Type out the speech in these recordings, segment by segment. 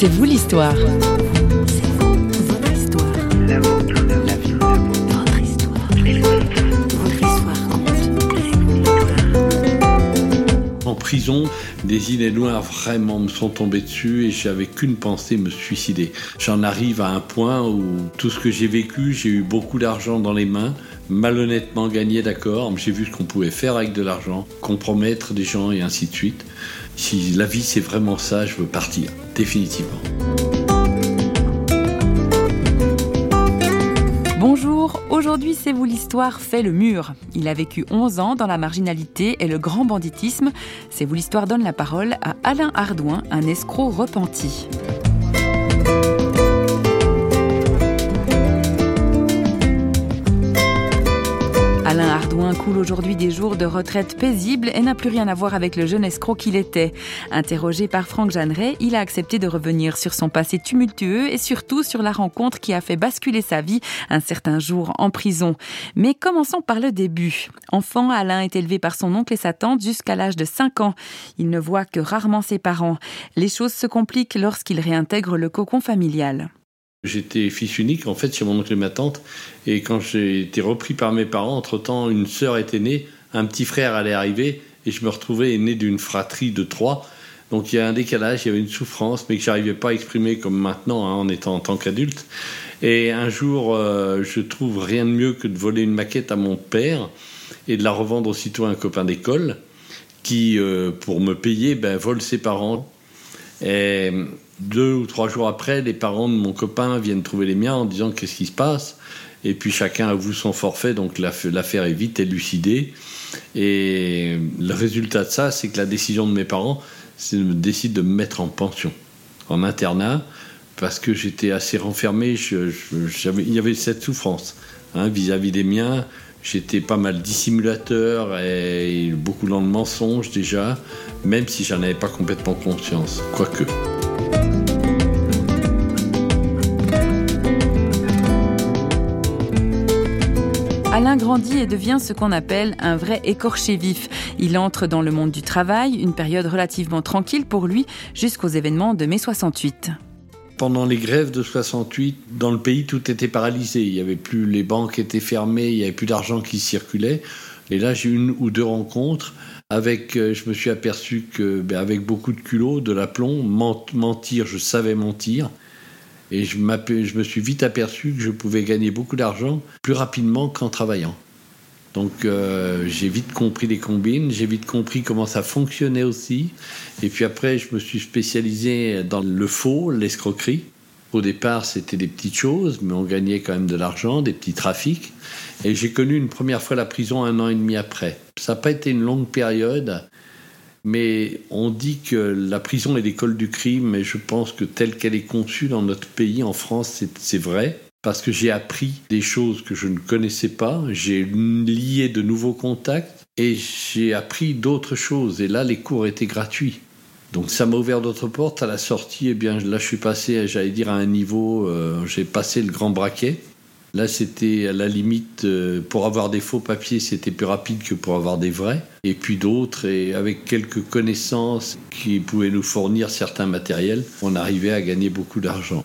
C'est vous l'histoire. Prison, des idées noires vraiment me sont tombées dessus et j'avais qu'une pensée, me suicider. J'en arrive à un point où tout ce que j'ai vécu, j'ai eu beaucoup d'argent dans les mains, malhonnêtement gagné, d'accord, j'ai vu ce qu'on pouvait faire avec de l'argent, compromettre des gens et ainsi de suite. Si la vie c'est vraiment ça, je veux partir, définitivement. Aujourd'hui c'est vous l'histoire fait le mur. Il a vécu 11 ans dans la marginalité et le grand banditisme. C'est vous l'histoire donne la parole à Alain Ardouin, un escroc repenti. Coule aujourd'hui des jours de retraite paisible et n'a plus rien à voir avec le jeune escroc qu'il était. Interrogé par Franck Jeanneret, il a accepté de revenir sur son passé tumultueux et surtout sur la rencontre qui a fait basculer sa vie un certain jour en prison. Mais commençons par le début. Enfant, Alain est élevé par son oncle et sa tante jusqu'à l'âge de 5 ans. Il ne voit que rarement ses parents. Les choses se compliquent lorsqu'il réintègre le cocon familial. J'étais fils unique en fait chez mon oncle et ma tante. Et quand j'ai été repris par mes parents, entre-temps, une sœur était née, un petit frère allait arriver, et je me retrouvais né d'une fratrie de trois. Donc il y a un décalage, il y avait une souffrance, mais que j'arrivais pas à exprimer comme maintenant, hein, en étant en tant qu'adulte. Et un jour, euh, je trouve rien de mieux que de voler une maquette à mon père et de la revendre aussitôt à un copain d'école qui, euh, pour me payer, ben, vole ses parents. Et deux ou trois jours après, les parents de mon copain viennent trouver les miens en disant qu'est-ce qui se passe? Et puis chacun avoue son forfait, donc l'affaire est vite élucidée. Et le résultat de ça, c'est que la décision de mes parents, c'est de me décider de me mettre en pension, en internat, parce que j'étais assez renfermé. il y avait cette souffrance hein, vis-à-vis des miens. J'étais pas mal dissimulateur et beaucoup dans le mensonge déjà, même si j'en avais pas complètement conscience, quoique. Alain grandit et devient ce qu'on appelle un vrai écorché vif. Il entre dans le monde du travail, une période relativement tranquille pour lui, jusqu'aux événements de mai 68 pendant les grèves de 68, dans le pays, tout était paralysé. Il y avait plus, les banques étaient fermées, il n'y avait plus d'argent qui circulait. Et là, j'ai eu une ou deux rencontres avec, euh, je me suis aperçu que, ben, avec beaucoup de culot, de l'aplomb, mentir, je savais mentir. Et je, je me suis vite aperçu que je pouvais gagner beaucoup d'argent plus rapidement qu'en travaillant. Donc euh, j'ai vite compris les combines, j'ai vite compris comment ça fonctionnait aussi. Et puis après, je me suis spécialisé dans le faux, l'escroquerie. Au départ, c'était des petites choses, mais on gagnait quand même de l'argent, des petits trafics. Et j'ai connu une première fois la prison un an et demi après. Ça n'a pas été une longue période, mais on dit que la prison est l'école du crime, et je pense que telle qu'elle est conçue dans notre pays, en France, c'est vrai. Parce que j'ai appris des choses que je ne connaissais pas, j'ai lié de nouveaux contacts et j'ai appris d'autres choses. Et là, les cours étaient gratuits. Donc ça m'a ouvert d'autres portes. À la sortie, eh bien, là, je suis passé, j'allais dire, à un niveau, euh, j'ai passé le grand braquet. Là, c'était à la limite, euh, pour avoir des faux papiers, c'était plus rapide que pour avoir des vrais. Et puis d'autres, et avec quelques connaissances qui pouvaient nous fournir certains matériels, on arrivait à gagner beaucoup d'argent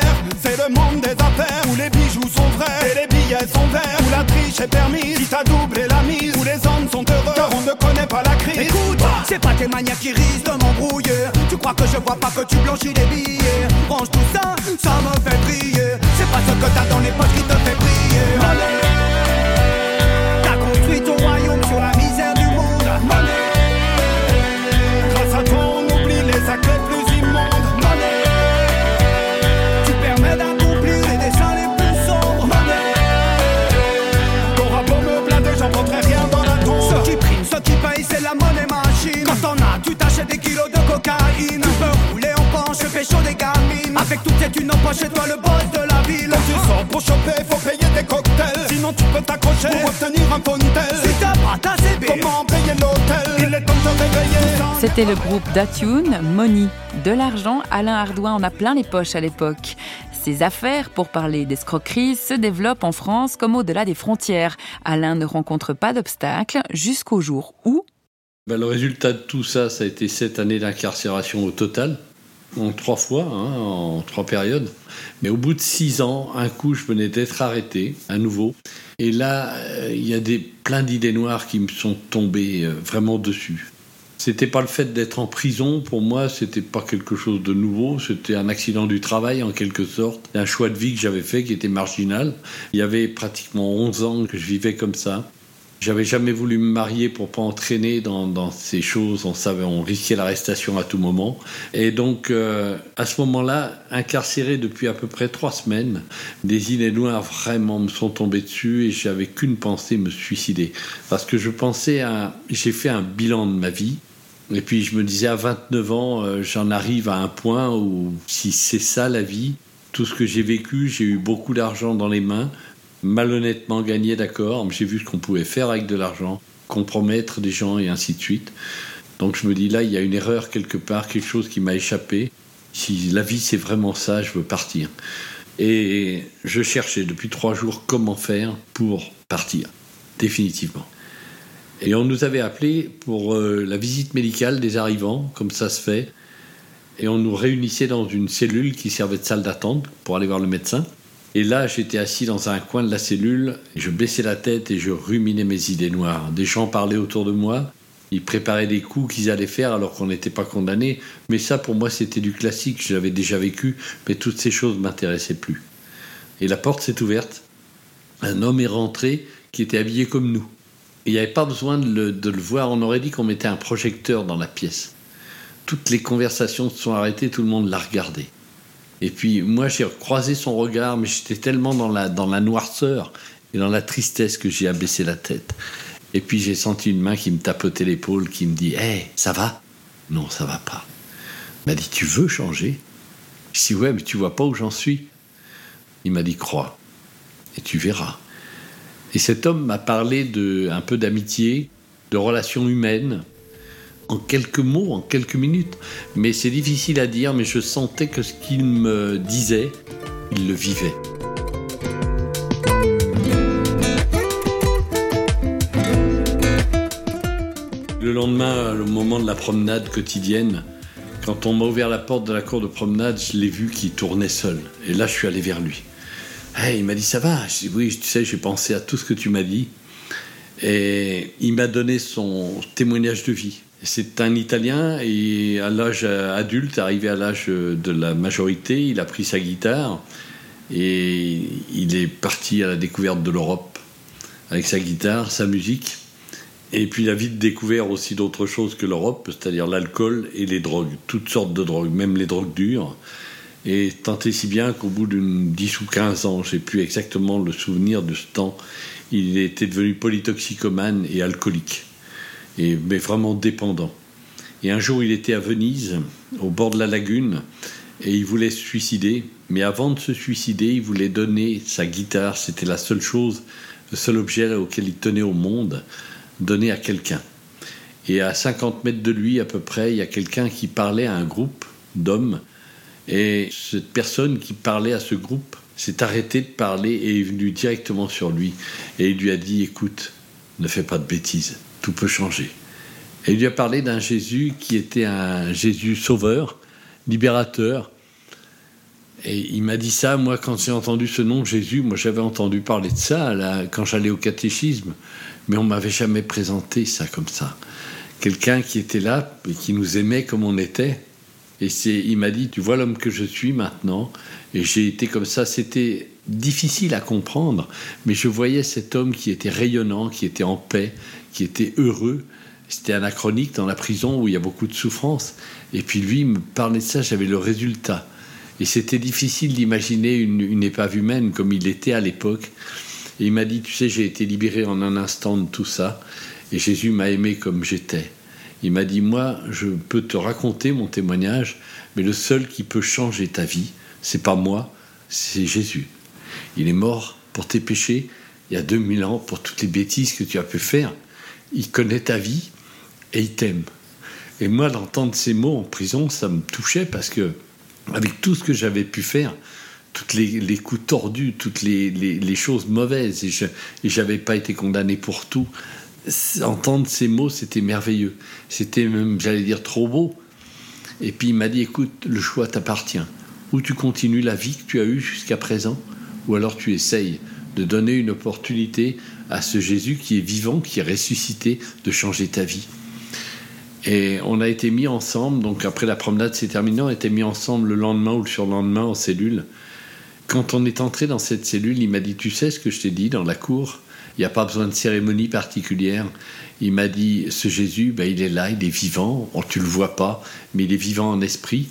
C'est le monde des affaires où les bijoux sont vrais et les billets sont verts. Où la triche est permise si t'as doublé la mise. Où les hommes sont heureux on ne connaît pas la crise. Écoute, c'est pas tes manières qui risquent de m'embrouiller. Tu crois que je vois pas que tu blanchis des billets. Range tout ça, ça me fait briller. C'est pas ce que t'as dans les poches qui te fait briller. C'était le groupe Datune, Money. De l'argent, Alain Ardouin en a plein les poches à l'époque. Ses affaires, pour parler d'escroquerie, se développent en France comme au-delà des frontières. Alain ne rencontre pas d'obstacles jusqu'au jour où... Ben, le résultat de tout ça, ça a été sept années d'incarcération au total, en trois fois, hein, en trois périodes. Mais au bout de six ans, un coup, je venais d'être arrêté, à nouveau. Et là, euh, il y a des, plein d'idées noires qui me sont tombées euh, vraiment dessus. C'était pas le fait d'être en prison, pour moi, c'était pas quelque chose de nouveau, c'était un accident du travail en quelque sorte, un choix de vie que j'avais fait qui était marginal. Il y avait pratiquement 11 ans que je vivais comme ça. J'avais jamais voulu me marier pour pas entraîner dans, ces choses. On savait, on risquait l'arrestation à tout moment. Et donc, euh, à ce moment-là, incarcéré depuis à peu près trois semaines, des idées noires vraiment me sont tombées dessus et j'avais qu'une pensée, me suicider. Parce que je pensais à, j'ai fait un bilan de ma vie. Et puis je me disais à 29 ans, euh, j'en arrive à un point où si c'est ça la vie, tout ce que j'ai vécu, j'ai eu beaucoup d'argent dans les mains, malhonnêtement gagné, d'accord, mais j'ai vu ce qu'on pouvait faire avec de l'argent, compromettre des gens et ainsi de suite. Donc je me dis là, il y a une erreur quelque part, quelque chose qui m'a échappé. Si la vie c'est vraiment ça, je veux partir. Et je cherchais depuis trois jours comment faire pour partir, définitivement. Et on nous avait appelé pour euh, la visite médicale des arrivants, comme ça se fait. Et on nous réunissait dans une cellule qui servait de salle d'attente pour aller voir le médecin. Et là, j'étais assis dans un coin de la cellule, je baissais la tête et je ruminais mes idées noires. Des gens parlaient autour de moi, ils préparaient des coups qu'ils allaient faire alors qu'on n'était pas condamnés. Mais ça, pour moi, c'était du classique, je l'avais déjà vécu, mais toutes ces choses ne m'intéressaient plus. Et la porte s'est ouverte. Un homme est rentré qui était habillé comme nous. Il n'y avait pas besoin de le voir, on aurait dit qu'on mettait un projecteur dans la pièce. Toutes les conversations se sont arrêtées, tout le monde l'a regardé. Et puis moi j'ai croisé son regard, mais j'étais tellement dans la, dans la noirceur et dans la tristesse que j'ai abaissé la tête. Et puis j'ai senti une main qui me tapotait l'épaule, qui me dit Hé, ça va? Non, ça va pas. Il m'a dit Tu veux changer? Je dis Ouais, mais tu vois pas où j'en suis. Il m'a dit Crois, et tu verras. Et cet homme m'a parlé de, un peu d'amitié, de relations humaines, en quelques mots, en quelques minutes. Mais c'est difficile à dire, mais je sentais que ce qu'il me disait, il le vivait. Le lendemain, le moment de la promenade quotidienne, quand on m'a ouvert la porte de la cour de promenade, je l'ai vu qui tournait seul. Et là, je suis allé vers lui. Il m'a dit ça va. Je dis oui, tu sais, j'ai pensé à tout ce que tu m'as dit. Et il m'a donné son témoignage de vie. C'est un Italien et à l'âge adulte, arrivé à l'âge de la majorité, il a pris sa guitare et il est parti à la découverte de l'Europe avec sa guitare, sa musique. Et puis il a vite découvert aussi d'autres choses que l'Europe, c'est-à-dire l'alcool et les drogues, toutes sortes de drogues, même les drogues dures. Et tant et si bien qu'au bout d'une 10 ou 15 ans, j'ai plus exactement le souvenir de ce temps, il était devenu polytoxicomane et alcoolique, et, mais vraiment dépendant. Et un jour, il était à Venise, au bord de la lagune, et il voulait se suicider. Mais avant de se suicider, il voulait donner sa guitare. C'était la seule chose, le seul objet auquel il tenait au monde, donner à quelqu'un. Et à 50 mètres de lui, à peu près, il y a quelqu'un qui parlait à un groupe d'hommes. Et cette personne qui parlait à ce groupe s'est arrêtée de parler et est venue directement sur lui. Et il lui a dit, écoute, ne fais pas de bêtises, tout peut changer. Et il lui a parlé d'un Jésus qui était un Jésus sauveur, libérateur. Et il m'a dit ça, moi, quand j'ai entendu ce nom, Jésus, moi j'avais entendu parler de ça là, quand j'allais au catéchisme, mais on m'avait jamais présenté ça comme ça. Quelqu'un qui était là et qui nous aimait comme on était. Et c'est, il m'a dit, tu vois l'homme que je suis maintenant. Et j'ai été comme ça. C'était difficile à comprendre, mais je voyais cet homme qui était rayonnant, qui était en paix, qui était heureux. C'était anachronique dans la prison où il y a beaucoup de souffrance. Et puis lui il me parlait de ça, j'avais le résultat. Et c'était difficile d'imaginer une, épave humaine comme il était à l'époque. Et il m'a dit, tu sais, j'ai été libéré en un instant de tout ça. Et Jésus m'a aimé comme j'étais. Il m'a dit, moi, je peux te raconter mon témoignage, mais le seul qui peut changer ta vie, c'est pas moi, c'est Jésus. Il est mort pour tes péchés il y a 2000 ans, pour toutes les bêtises que tu as pu faire. Il connaît ta vie et il t'aime. Et moi, d'entendre ces mots en prison, ça me touchait parce que, avec tout ce que j'avais pu faire, tous les, coups tordus, toutes les, choses mauvaises, et je n'avais pas été condamné pour tout, entendre ces mots, c'était merveilleux. C'était même, j'allais dire, trop beau. Et puis il m'a dit, écoute, le choix t'appartient. Ou tu continues la vie que tu as eue jusqu'à présent, ou alors tu essayes de donner une opportunité à ce Jésus qui est vivant, qui est ressuscité, de changer ta vie. Et on a été mis ensemble, donc après la promenade s'est terminée, on a été mis ensemble le lendemain ou le surlendemain en cellule. Quand on est entré dans cette cellule, il m'a dit, tu sais ce que je t'ai dit dans la cour? Il n'y a pas besoin de cérémonie particulière. Il m'a dit, ce Jésus, ben, il est là, il est vivant, oh, tu ne le vois pas, mais il est vivant en esprit,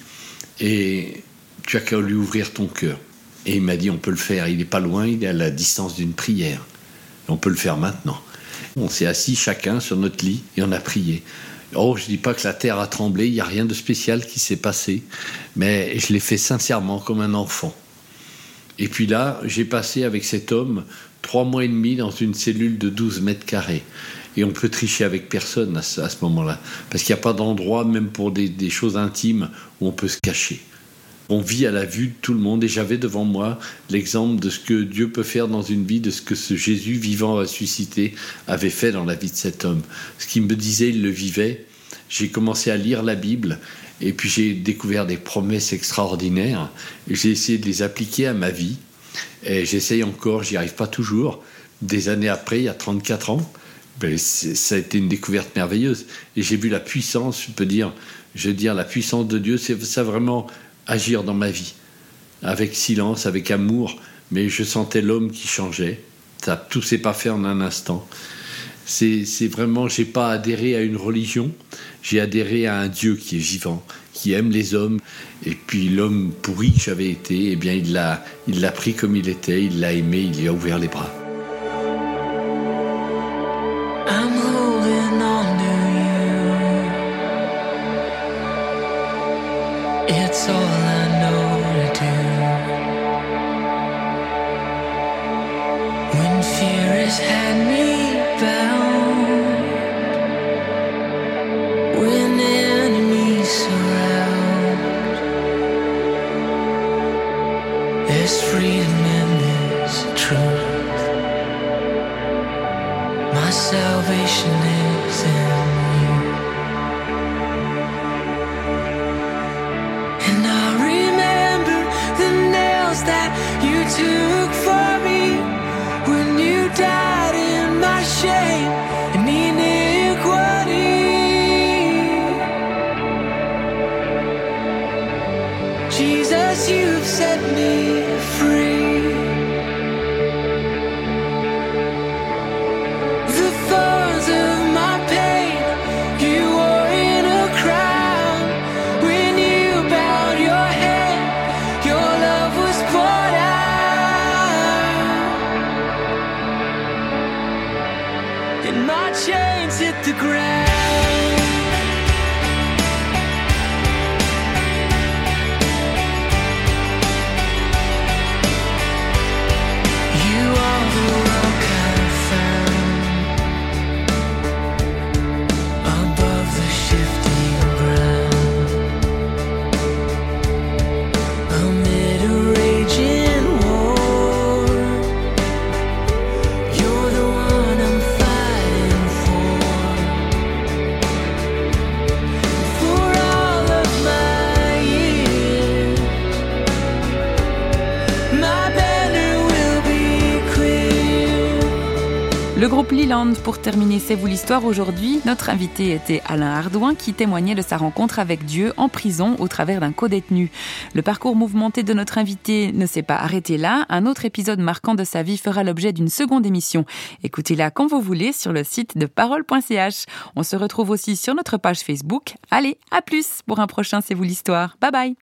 et tu as qu'à lui ouvrir ton cœur. Et il m'a dit, on peut le faire, il n'est pas loin, il est à la distance d'une prière. On peut le faire maintenant. On s'est assis chacun sur notre lit et on a prié. Oh, je ne dis pas que la terre a tremblé, il n'y a rien de spécial qui s'est passé, mais je l'ai fait sincèrement comme un enfant. Et puis là, j'ai passé avec cet homme trois mois et demi dans une cellule de 12 mètres carrés. Et on peut tricher avec personne à ce, moment-là, parce qu'il n'y a pas d'endroit, même pour des, choses intimes, où on peut se cacher. On vit à la vue de tout le monde et j'avais devant moi l'exemple de ce que Dieu peut faire dans une vie, de ce que ce Jésus vivant ressuscité avait fait dans la vie de cet homme. Ce qu'il me disait, il le vivait. J'ai commencé à lire la Bible et puis j'ai découvert des promesses extraordinaires j'ai essayé de les appliquer à ma vie. Et j'essaye encore, j'y arrive pas toujours. Des années après, il y a 34 ans, ben, ça a été une découverte merveilleuse. Et j'ai vu la puissance, je peux dire, je veux dire, la puissance de Dieu, c'est ça vraiment agir dans ma vie. Avec silence, avec amour, mais je sentais l'homme qui changeait. Ça, tout s'est pas fait en un instant. C'est vraiment, j'ai pas adhéré à une religion, j'ai adhéré à un Dieu qui est vivant, qui aime les hommes. Et puis l'homme pourri que j'avais été, eh bien il l'a, pris comme il était, il l'a aimé, il lui a ouvert les bras. passionate. my chains hit the ground. Pour terminer C'est vous l'histoire aujourd'hui. Notre invité était Alain Ardouin qui témoignait de sa rencontre avec Dieu en prison au travers d'un co-détenu. Le parcours mouvementé de notre invité ne s'est pas arrêté là. Un autre épisode marquant de sa vie fera l'objet d'une seconde émission. Écoutez-la quand vous voulez sur le site de parole.ch. On se retrouve aussi sur notre page Facebook. Allez, à plus pour un prochain C'est vous l'histoire. Bye bye.